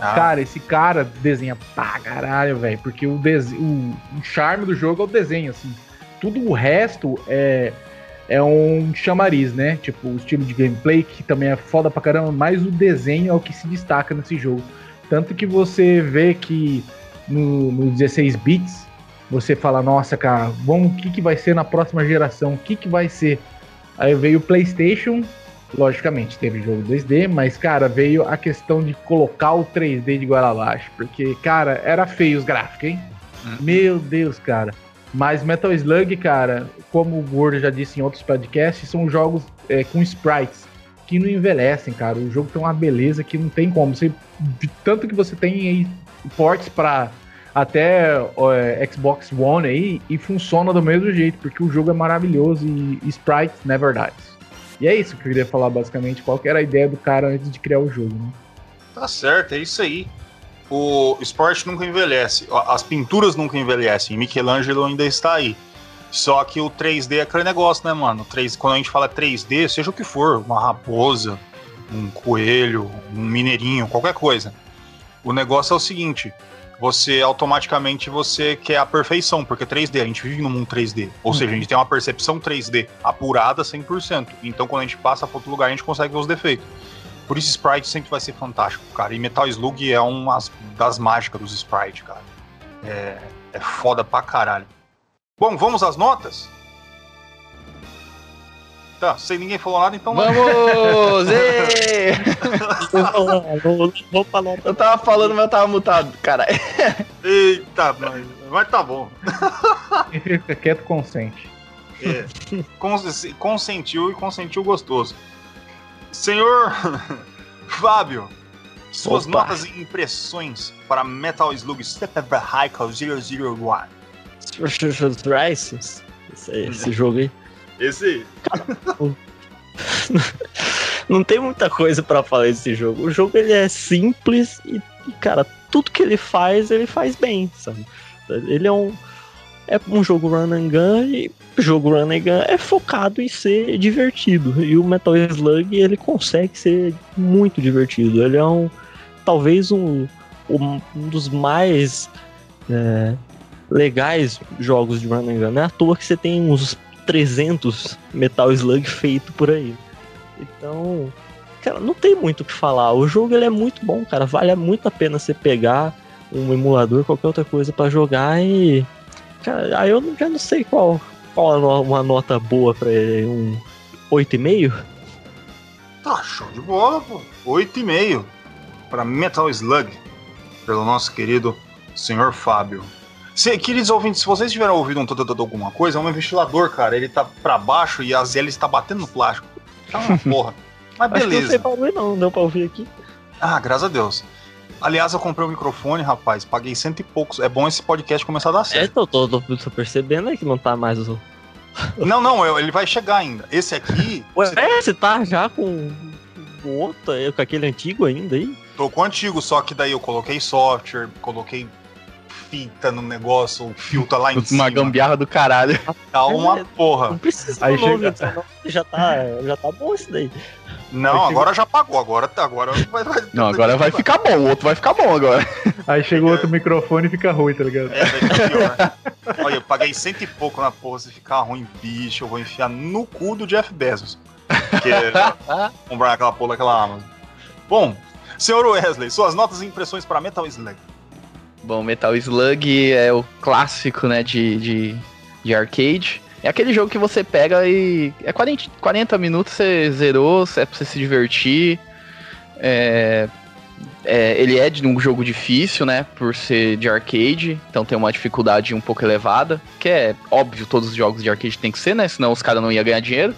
Ah, Cara, esse cara desenha pra caralho, velho. Porque o, dese... o, o charme do jogo é o desenho, assim. Tudo o resto é, é um chamariz, né? Tipo, o estilo de gameplay, que também é foda pra caramba, mas o desenho é o que se destaca nesse jogo. Tanto que você vê que no, no 16 bits, você fala, nossa, cara, vamos, o que, que vai ser na próxima geração? O que, que vai ser? Aí veio o PlayStation, logicamente teve jogo 2D, mas, cara, veio a questão de colocar o 3D de goela abaixo. Porque, cara, era feio os gráficos, hein? Hum. Meu Deus, cara. Mas Metal Slug, cara, como o Gordo já disse em outros podcasts, são jogos é, com sprites que não envelhecem, cara. O jogo tem uma beleza que não tem como. Você, tanto que você tem aí ports para até é, Xbox One aí e funciona do mesmo jeito, porque o jogo é maravilhoso e sprites never dies. E é isso que eu queria falar basicamente, qual era a ideia do cara antes de criar o jogo, né? Tá certo, é isso aí. O esporte nunca envelhece, as pinturas nunca envelhecem. Michelangelo ainda está aí. Só que o 3D é aquele negócio, né, mano? 3, quando a gente fala 3D, seja o que for, uma raposa, um coelho, um mineirinho, qualquer coisa. O negócio é o seguinte: você automaticamente você quer a perfeição, porque 3D, a gente vive num mundo 3D. Ou seja, a gente tem uma percepção 3D apurada 100%. Então quando a gente passa para outro lugar, a gente consegue ver os defeitos. Por isso, Sprite sempre vai ser fantástico, cara. E Metal Slug é uma das mágicas dos Sprite, cara. É, é foda pra caralho. Bom, vamos às notas? Tá, sem ninguém falou nada, então. Vamos! Nota. Eu tava falando, mas eu tava mutado, cara. Eita, mas, mas tá bom. Quem fica quieto consente. É, cons- consentiu e consentiu gostoso. Senhor Fábio, suas Opa. notas e impressões para Metal Slug Step Vehicle 001. Rise? Esse, esse jogo aí. Esse aí. Não tem muita coisa pra falar desse jogo. O jogo ele é simples e, e, cara, tudo que ele faz, ele faz bem, sabe? Ele é um é um jogo run and gun e o jogo run and gun é focado em ser divertido. E o Metal Slug ele consegue ser muito divertido. Ele é um talvez um, um, um dos mais é, legais jogos de run and gun. Não é à toa que você tem uns 300 Metal Slug feito por aí. Então, cara, não tem muito o que falar. O jogo ele é muito bom, cara. Vale muito a pena você pegar um emulador, qualquer outra coisa pra jogar e. Cara, aí eu já não sei qual, qual uma nota boa pra ele. Um 8,5? Tá, show de bola, pô. 8,5 para Metal Slug, pelo nosso querido senhor Fábio. Se, queridos ouvintes, se vocês tiveram ouvido um todo alguma coisa, é um ventilador, cara. Ele tá pra baixo e as hélices tá batendo no plástico. Tá uma porra. Mas Acho que não sei beleza. barulho não, não deu pra ouvir aqui. Ah, graças a Deus. Aliás, eu comprei um microfone, rapaz. Paguei cento e poucos. É bom esse podcast começar a dar É, certo. tô, tô, tô, tô percebendo aí que não tá mais o. Não, não, eu- ele vai chegar ainda. Esse aqui. Ué, você- é, você tá já com o outro, aí, com aquele antigo ainda aí? Tô com o antigo, só que daí eu coloquei software, coloquei fita no negócio, o fio tá lá em cima. Uma gambiarra do caralho. Tá uma Não porra. precisa Aí novo, chega- então, não, já tá, já tá bom isso daí. Não, agora já pagou. Agora, tá- agora vai, vai- Não, agora vai ficar bom. O outro vai ficar bom agora. Aí chega o outro microfone e fica ruim, tá ligado? É, vai ficar pior. Olha, eu paguei cento e pouco na porra. Se ficar ruim, bicho, eu vou enfiar no cu do Jeff Bezos. Que é comprar aquela porra daquela Amazon. Bom, senhor Wesley, suas notas e impressões para Metal Slug. Bom, Metal Slug é o clássico, né, de, de, de arcade. É aquele jogo que você pega e. É 40, 40 minutos, você zerou, é pra você se divertir. É, é, ele é de um jogo difícil, né? Por ser de arcade, então tem uma dificuldade um pouco elevada. Que é óbvio, todos os jogos de arcade tem que ser, né? Senão os caras não iam ganhar dinheiro.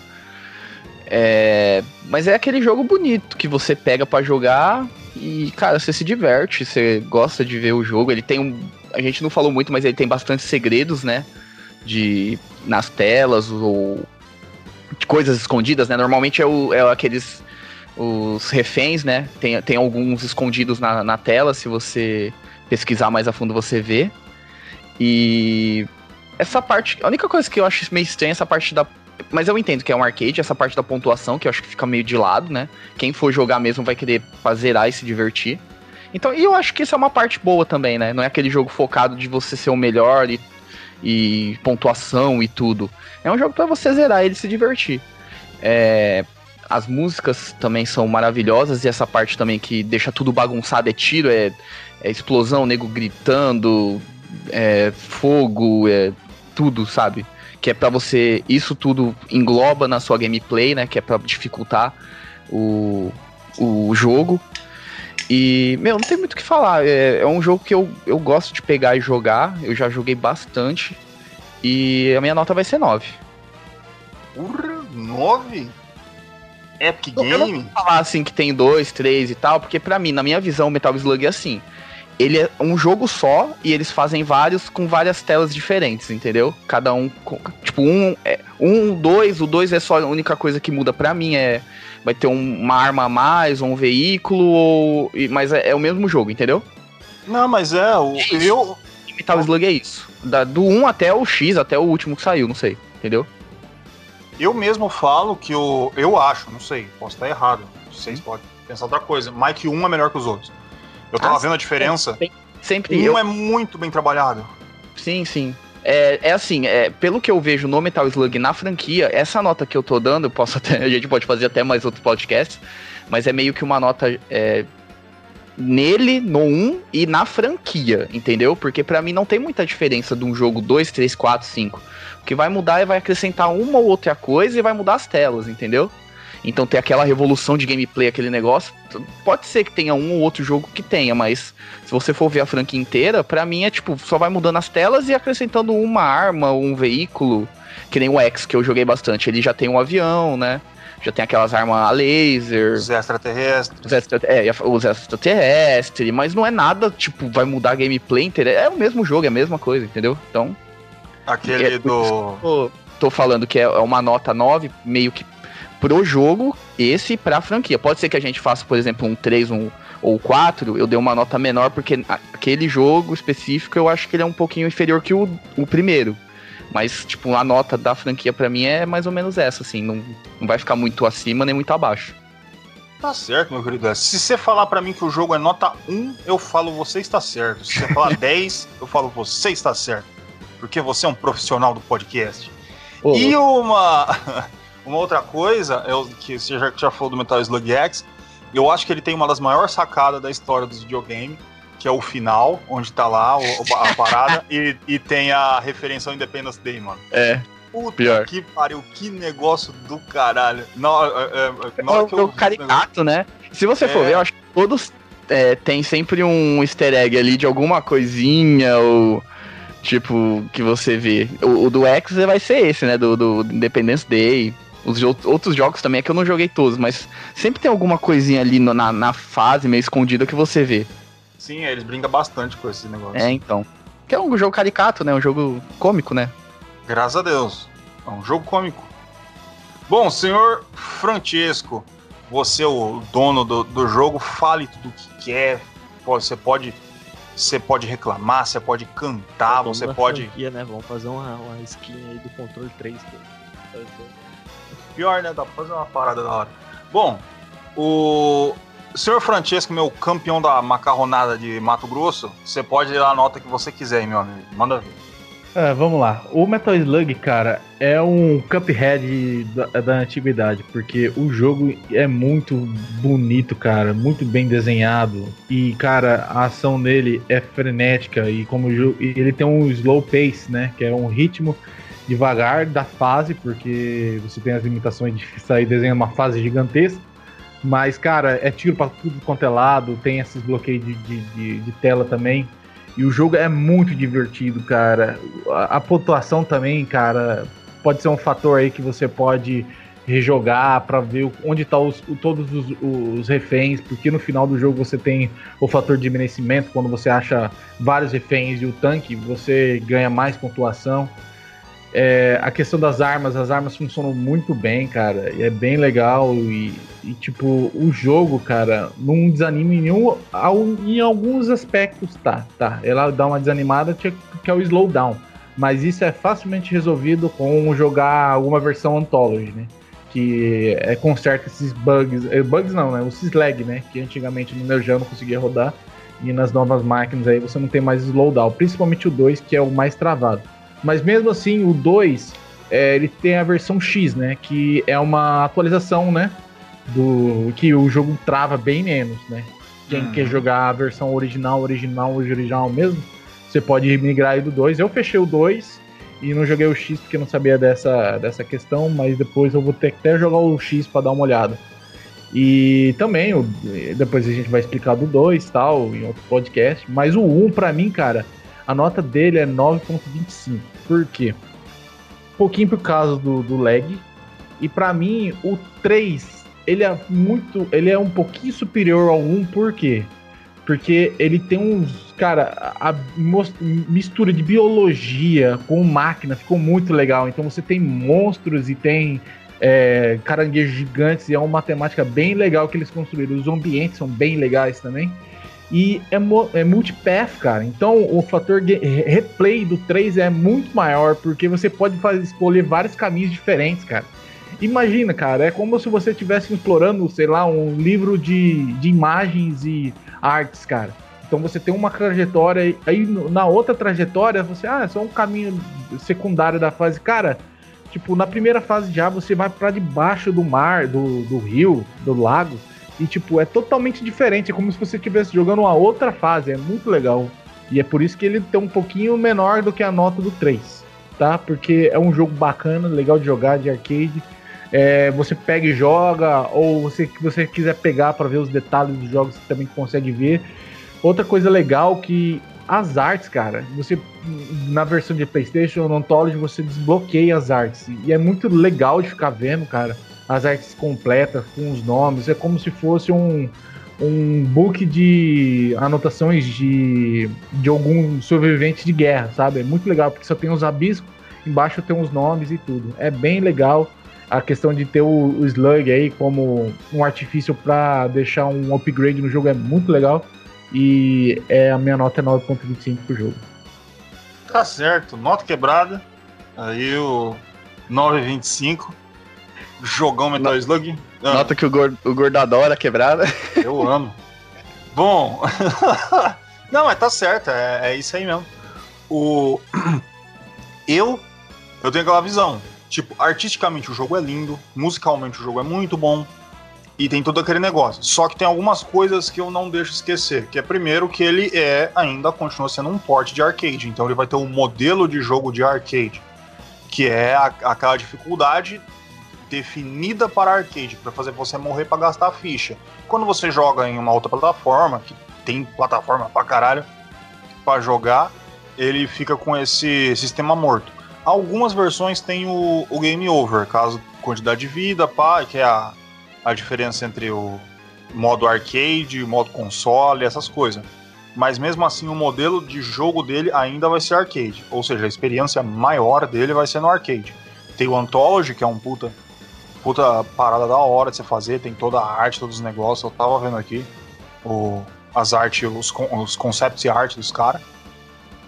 É, mas é aquele jogo bonito que você pega pra jogar e, cara, você se diverte, você gosta de ver o jogo. Ele tem um. a gente não falou muito, mas ele tem bastante segredos, né? De nas telas ou coisas escondidas, né? Normalmente é, o, é aqueles os reféns, né? Tem, tem alguns escondidos na, na tela, se você pesquisar mais a fundo você vê. E essa parte, a única coisa que eu acho meio estranha é essa parte da mas eu entendo que é um arcade, essa parte da pontuação, que eu acho que fica meio de lado, né? Quem for jogar mesmo vai querer zerar e se divertir. Então, e eu acho que isso é uma parte boa também, né? Não é aquele jogo focado de você ser o melhor e, e pontuação e tudo. É um jogo para você zerar e se divertir. É, as músicas também são maravilhosas e essa parte também que deixa tudo bagunçado é tiro, é, é explosão, nego gritando, é fogo, é tudo, sabe? Que é para você. Isso tudo engloba na sua gameplay, né? Que é para dificultar o, o jogo. E, meu, não tem muito o que falar. É, é um jogo que eu, eu gosto de pegar e jogar. Eu já joguei bastante. E a minha nota vai ser 9. Urra, 9? Epic Game? Eu não vou falar assim que tem 2, 3 e tal, porque para mim, na minha visão, Metal Slug é assim. Ele é um jogo só e eles fazem vários com várias telas diferentes, entendeu? Cada um, tipo, um, é, um, dois, o dois é só a única coisa que muda para mim é vai ter um, uma arma a mais, ou um veículo, ou, mas é, é, o mesmo jogo, entendeu? Não, mas é, o, é eu... Metal Slug é isso. Da, do 1 até o X, até o último que saiu, não sei, entendeu? Eu mesmo falo que o. Eu acho, não sei, posso estar errado. Vocês podem pensar outra coisa. Mike 1 é melhor que os outros. Eu tava ah, vendo a diferença. Sempre. Um eu... é muito bem trabalhado. Sim, sim. É, é assim, é, pelo que eu vejo no Metal Slug na franquia, essa nota que eu tô dando, posso até, a gente pode fazer até mais outros podcasts, mas é meio que uma nota é, nele, no 1 e na franquia, entendeu? Porque para mim não tem muita diferença de um jogo 2, 3, 4, 5. O que vai mudar é vai acrescentar uma ou outra coisa e vai mudar as telas, entendeu? Então tem aquela revolução de gameplay, aquele negócio. Pode ser que tenha um ou outro jogo que tenha, mas se você for ver a franquia inteira, para mim é tipo, só vai mudando as telas e acrescentando uma arma, um veículo. Que nem o X, que eu joguei bastante. Ele já tem um avião, né? Já tem aquelas armas a laser. Os extraterrestres. Os, extra, é, os extraterrestres, mas não é nada, tipo, vai mudar a gameplay inteira. É o mesmo jogo, é a mesma coisa, entendeu? Então. Aquele é, do. Tô, tô falando que é uma nota 9, meio que pro jogo, esse pra franquia. Pode ser que a gente faça, por exemplo, um 3 um, ou 4, eu dei uma nota menor, porque aquele jogo específico eu acho que ele é um pouquinho inferior que o, o primeiro. Mas, tipo, a nota da franquia para mim é mais ou menos essa, assim. Não, não vai ficar muito acima nem muito abaixo. Tá certo, meu querido. Se você falar para mim que o jogo é nota 1, eu falo você está certo. Se você falar 10, eu falo você está certo. Porque você é um profissional do podcast. Ô, e uma. Uma outra coisa, eu, que você já, já falou do Metal Slug X, eu acho que ele tem uma das maiores sacadas da história dos videogames, que é o final, onde tá lá o, a parada, e, e tem a referência ao Independence Day, mano. É. Puta Pior. que pariu, que negócio do caralho. Não, é, é, é, o caricato, né? Se você for é. ver, eu acho que todos é, tem sempre um easter egg ali de alguma coisinha, ou tipo, que você vê. O, o do X vai ser esse, né? Do, do Independence Day. Os outros jogos também é que eu não joguei todos, mas sempre tem alguma coisinha ali no, na, na fase meio escondida que você vê. Sim, eles brincam bastante com esse negócio. É, então. Que é um jogo caricato, né? Um jogo cômico, né? Graças a Deus. É um jogo cômico. Bom, senhor Francesco, você é o dono do, do jogo, fale tudo o que quer. Você pode você pode reclamar, você pode cantar, você pode. Franquia, né? Vamos fazer uma, uma skin aí do controle 3. Pô pior, né? Dá pra fazer uma parada da hora. Bom, o senhor Francesco, meu campeão da macarronada de Mato Grosso, você pode dar a nota que você quiser, meu amigo. Manda ver. É, vamos lá. O Metal Slug, cara, é um Cuphead da, da, antiguidade, porque o jogo é muito bonito, cara, muito bem desenhado. E, cara, a ação dele é frenética e como ele tem um slow pace, né? Que é um ritmo devagar da fase, porque você tem as limitações de sair desenhando uma fase gigantesca. Mas, cara, é tiro para tudo quanto é lado, tem esses bloqueios de, de, de, de, tela também. E o jogo é muito divertido, cara. A, a, pontuação também, cara, pode ser um fator aí que você pode rejogar para ver onde tá os, todos os, os, reféns, porque no final do jogo você tem o fator de merecimento, quando você acha vários reféns e o tanque, você ganha mais pontuação. É, a questão das armas, as armas funcionam muito bem, cara, e é bem legal e, e tipo, o jogo, cara, não desanima em nenhum, em alguns aspectos, tá, tá, ela dá uma desanimada que é o slowdown, mas isso é facilmente resolvido com jogar alguma versão Anthology, né? Que é, conserta esses bugs. Eh, bugs não, né? Os lag, né? Que antigamente no meu já não conseguia rodar. E nas novas máquinas aí você não tem mais slowdown. Principalmente o 2, que é o mais travado. Mas mesmo assim, o 2, é, ele tem a versão X, né? Que é uma atualização, né? Do que o jogo trava bem menos, né? Quem hum. quer jogar a versão original, original, original mesmo, você pode migrar aí do 2. Eu fechei o 2 e não joguei o X porque não sabia dessa, dessa questão, mas depois eu vou ter que até jogar o X para dar uma olhada. E também, depois a gente vai explicar do 2 tal, em outro podcast. Mas o 1, para mim, cara, a nota dele é 9.25. Por quê? Um pouquinho por causa do, do lag. E para mim, o 3, ele é muito. Ele é um pouquinho superior ao 1, por quê? Porque ele tem uns. Cara, a, mistura de biologia com máquina ficou muito legal. Então você tem monstros e tem é, caranguejos gigantes, e é uma matemática bem legal que eles construíram. Os ambientes são bem legais também. E é, é multipath, cara. Então o fator replay do 3 é muito maior, porque você pode fazer, escolher vários caminhos diferentes, cara. Imagina, cara, é como se você estivesse explorando, sei lá, um livro de, de imagens e artes, cara. Então você tem uma trajetória, aí na outra trajetória você, ah, é só um caminho secundário da fase. Cara, tipo, na primeira fase já você vai para debaixo do mar, do, do rio, do lago, e tipo, é totalmente diferente, é como se você estivesse jogando uma outra fase, é muito legal. E é por isso que ele tem um pouquinho menor do que a nota do 3, tá? Porque é um jogo bacana, legal de jogar, de arcade é, você pega e joga, ou você que você quiser pegar para ver os detalhes dos jogos, você também consegue ver. Outra coisa legal que as artes, cara, você na versão de PlayStation no Anthology você desbloqueia as artes e é muito legal de ficar vendo, cara, as artes completas com os nomes, é como se fosse um um book de anotações de, de algum sobrevivente de guerra, sabe? É muito legal, porque só tem os abiscos, embaixo tem os nomes e tudo. É bem legal a questão de ter o, o Slug aí como um artifício para deixar um upgrade no jogo é muito legal. E é, a minha nota é 9.25 pro jogo. Tá certo, nota quebrada. Aí o 9.25. Jogão Metal Not, Slug. Ah. Nota que o, gordo, o gordo adora quebrada. Eu amo. Bom. Não, mas tá certo, é, é isso aí mesmo. O. Eu. Eu tenho aquela visão Tipo, artisticamente o jogo é lindo, musicalmente o jogo é muito bom, e tem todo aquele negócio. Só que tem algumas coisas que eu não deixo esquecer. Que é primeiro que ele é ainda continua sendo um port de arcade. Então ele vai ter um modelo de jogo de arcade. Que é a, aquela dificuldade definida para arcade, para fazer você morrer para gastar ficha. Quando você joga em uma outra plataforma, que tem plataforma pra caralho para jogar, ele fica com esse sistema morto. Algumas versões têm o, o game over, caso quantidade de vida, pá, que é a, a diferença entre o modo arcade, modo console, essas coisas. Mas mesmo assim, o modelo de jogo dele ainda vai ser arcade. Ou seja, a experiência maior dele vai ser no arcade. Tem o Anthology, que é um puta, puta parada da hora de você fazer, tem toda a arte, todos os negócios. Eu tava vendo aqui o, as artes, os, os concepts e arte dos caras.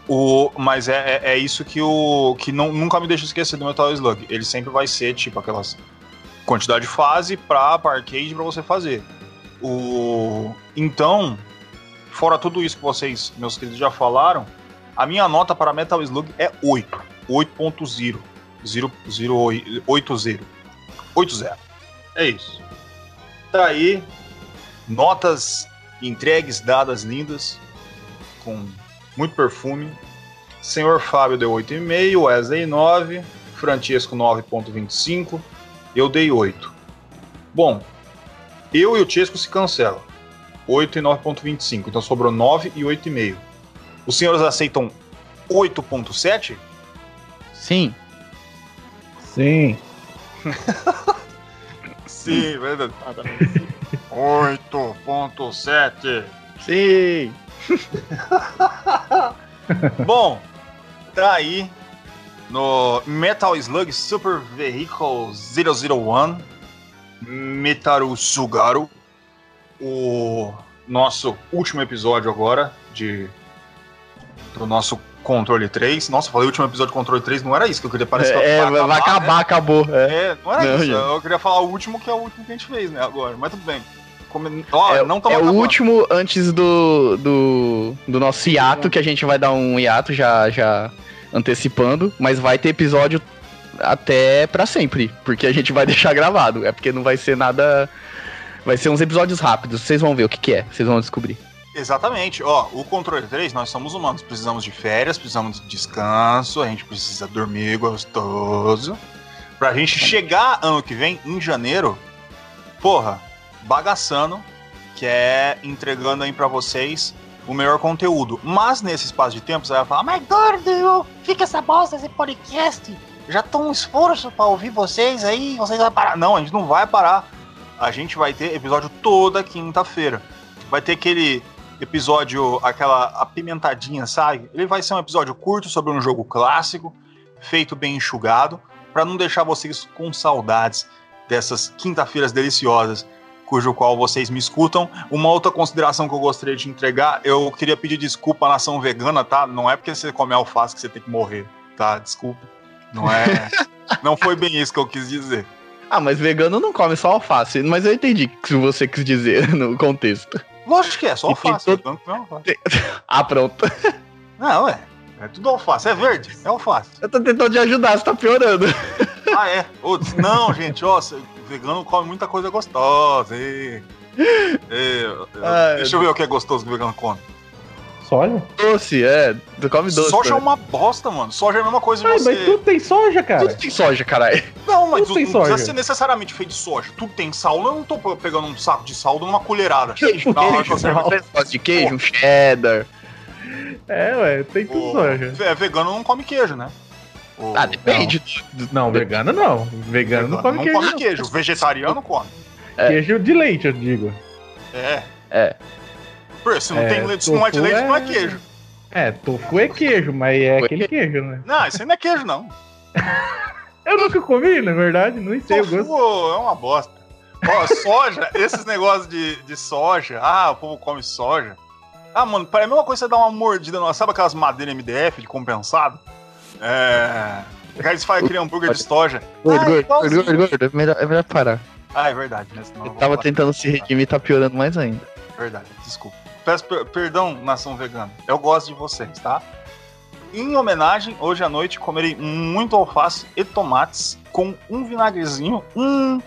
O, mas é, é, é, isso que, o, que não, nunca me deixa esquecer do Metal Slug. Ele sempre vai ser, tipo, aquelas quantidade de fase pra arcade pra você fazer. O, então, fora tudo isso que vocês, meus queridos, já falaram, a minha nota para Metal Slug é 8. 8.0. 80. 80. É isso. Tá aí. Notas entregues, dadas lindas. Com muito perfume. Senhor Fábio deu 8,5, Wesley 9, Francesco 9,25, eu dei 8. Bom, eu e o Chesco se cancelam. 8 e 9,25, então sobrou 9 e 8,5. Os senhores aceitam 8,7? Sim. Sim. Sim, verdade. Exatamente. 8.7. Sim! Bom, tá aí no Metal Slug Super Vehicle 001 Metaru Sugaru, o nosso último episódio agora de do nosso controle 3. Nossa, eu falei último episódio do controle 3, não era isso que eu queria parecer. que É, vai acabar, né? acabou. É. É, não era Não, isso. gente. Eu queria falar o último, que é o último que a gente fez, né, agora. Mas tudo bem. Come... Ó, É, não é o último antes do, do, do nosso hiato, que a gente vai dar um hiato já, já antecipando, mas vai ter episódio até pra sempre, porque a gente vai deixar gravado. É porque não vai ser nada. Vai ser uns episódios rápidos, vocês vão ver o que, que é, vocês vão descobrir. Exatamente. Ó, o controle 3, nós somos humanos. Precisamos de férias, precisamos de descanso, a gente precisa dormir gostoso. Pra gente chegar ano que vem, em janeiro, porra, bagaçando, que é entregando aí pra vocês o melhor conteúdo. Mas nesse espaço de tempo, você vai falar, mas gordo, fica essa bosta, esse podcast. Já tô um esforço pra ouvir vocês aí, vocês vão parar. Não, a gente não vai parar. A gente vai ter episódio toda quinta-feira. Vai ter aquele episódio, aquela apimentadinha, sabe? Ele vai ser um episódio curto sobre um jogo clássico, feito bem enxugado, para não deixar vocês com saudades dessas quinta-feiras deliciosas, cujo qual vocês me escutam. Uma outra consideração que eu gostaria de entregar, eu queria pedir desculpa à nação vegana, tá? Não é porque você come alface que você tem que morrer, tá? Desculpa. Não é. não foi bem isso que eu quis dizer. Ah, mas vegano não come só alface, mas eu entendi o que você quis dizer no contexto. Lógico que é, só E tem alface. todo-. Ah, pronto. Não, é. É tudo alface. É verde, é alface. Eu tô tentando te ajudar, você tá piorando. Ah, é. Não, gente, ó, vegano come muita coisa gostosa. E, Ai, deixa eu ver o que é gostoso que o vegano come. Soja? Doce, é. Tu come doce. Soja é né? uma bosta, mano. Soja é a mesma coisa de Ai, você. mas tudo tem soja, cara. Tudo tem soja, caralho. Não, mas tudo não tem precisa soja. ser necessariamente feito de soja. Tudo tem sal. Eu não tô pegando um saco de sal dando uma colherada. Queijo, Na hora que queijo, gosta de queijo, um cheddar. É, ué, tem tudo O- soja. É, vegano não come queijo, né? O- Ah, depende. do- Não, vegano não. Vegano não come queijo. não. queijo. Vegetariano come. É. Queijo de leite, eu digo. É. É. Se não É, tem leite, se não é de leite, não é é- queijo. É, tofu é queijo, mas é é aquele queijo, né? Não, isso aí não é queijo, não. Eu nunca comi, na verdade, não sei o Tofu gosto. é uma bosta. Ó, soja, esses negócios de, de soja, ah, o povo come soja. Ah, mano, para a mesma coisa você dar uma mordida, não, sabe aquelas madeiras MDF de compensado? É. Aí eles fazem aquele hambúrguer de soja. Gordo, Ah, gordo, gordo, gordo, é melhor, é melhor parar. Ah, é verdade, né? Senão Eu tava tentando se redimir e tá piorando mais ainda. Verdade, desculpa. Peço per- perdão, nação vegana. Eu gosto de vocês, tá? Em homenagem, hoje à noite comerei muito alface e tomates com um vinagrezinho, um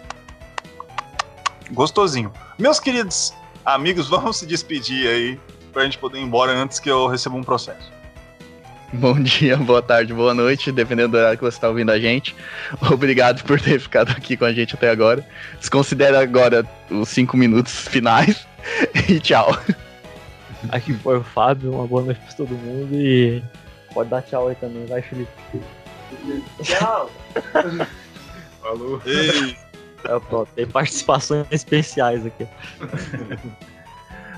gostosinho. Meus queridos amigos, vamos se despedir aí pra gente poder ir embora antes que eu receba um processo. Bom dia, boa tarde, boa noite, dependendo do horário que você tá ouvindo a gente. Obrigado por ter ficado aqui com a gente até agora. Desconsidera agora os cinco minutos finais e tchau. Aqui foi o Fábio, uma boa noite pra todo mundo e pode dar tchau aí também, vai Felipe. Tchau! Falou. Ei, É, pronto, tem participações especiais aqui.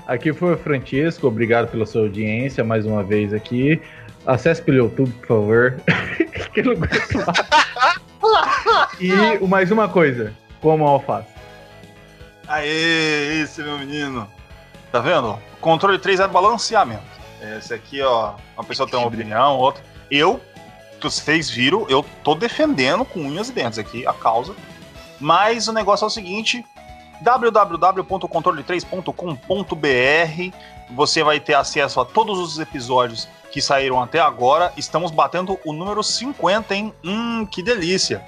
Aqui foi o Francisco, obrigado pela sua audiência mais uma vez aqui. Acesse pelo YouTube, por favor. que eu não aguento mais. e mais uma coisa, como alface. Aê, esse meu menino. Tá vendo? Controle 3 é balanceamento. Esse aqui, ó, uma pessoa tem uma opinião, outra. Eu, vocês viram, eu tô defendendo com unhas e dentes aqui a causa. Mas o negócio é o seguinte: www.controle3.com.br você vai ter acesso a todos os episódios que saíram até agora. Estamos batendo o número 50, hein? Hum, que delícia!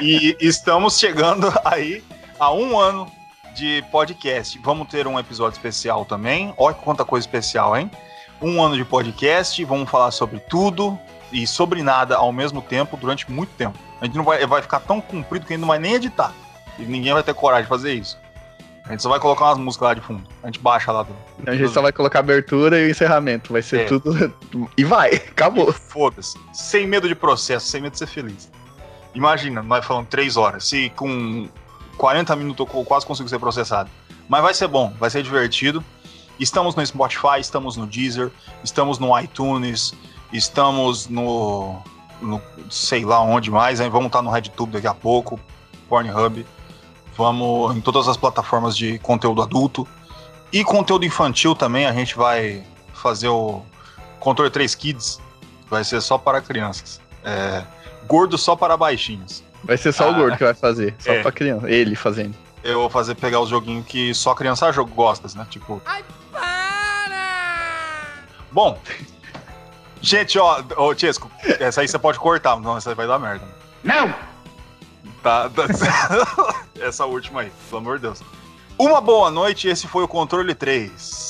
E estamos chegando aí a um ano de podcast. Vamos ter um episódio especial também. Olha quanta coisa especial, hein? Um ano de podcast, vamos falar sobre tudo e sobre nada ao mesmo tempo durante muito tempo. A gente não vai, vai ficar tão comprido que a gente não vai nem editar. E ninguém vai ter coragem de fazer isso. A gente só vai colocar umas músicas lá de fundo. A gente baixa lá do. A gente só vai colocar abertura e o encerramento. Vai ser É. tudo. E vai, acabou. Foda-se. Sem medo de processo, sem medo de ser feliz. Imagina, nós falando três horas. Se com 40 minutos eu quase consigo ser processado. Mas vai ser bom, vai ser divertido. Estamos no Spotify, estamos no Deezer, estamos no iTunes, estamos no, no sei lá onde mais, hein? vamos estar no RedTube daqui a pouco, Pornhub, vamos em todas as plataformas de conteúdo adulto e conteúdo infantil também, a gente vai fazer o Controle 3 Kids, vai ser só para crianças. É, gordo só para baixinhos. Vai ser só Ah, o gordo que vai fazer, só é. pra criança. Ele fazendo. Eu vou fazer pegar os joguinhos que só criança jogo gosta, né? Tipo. Ai, para! Bom. Gente, ó, ô Tiesco, essa aí você pode cortar, não, essa aí vai dar merda. Não! Tá, tá- essa última aí, pelo amor de Deus. Uma boa noite, esse foi o controle 3.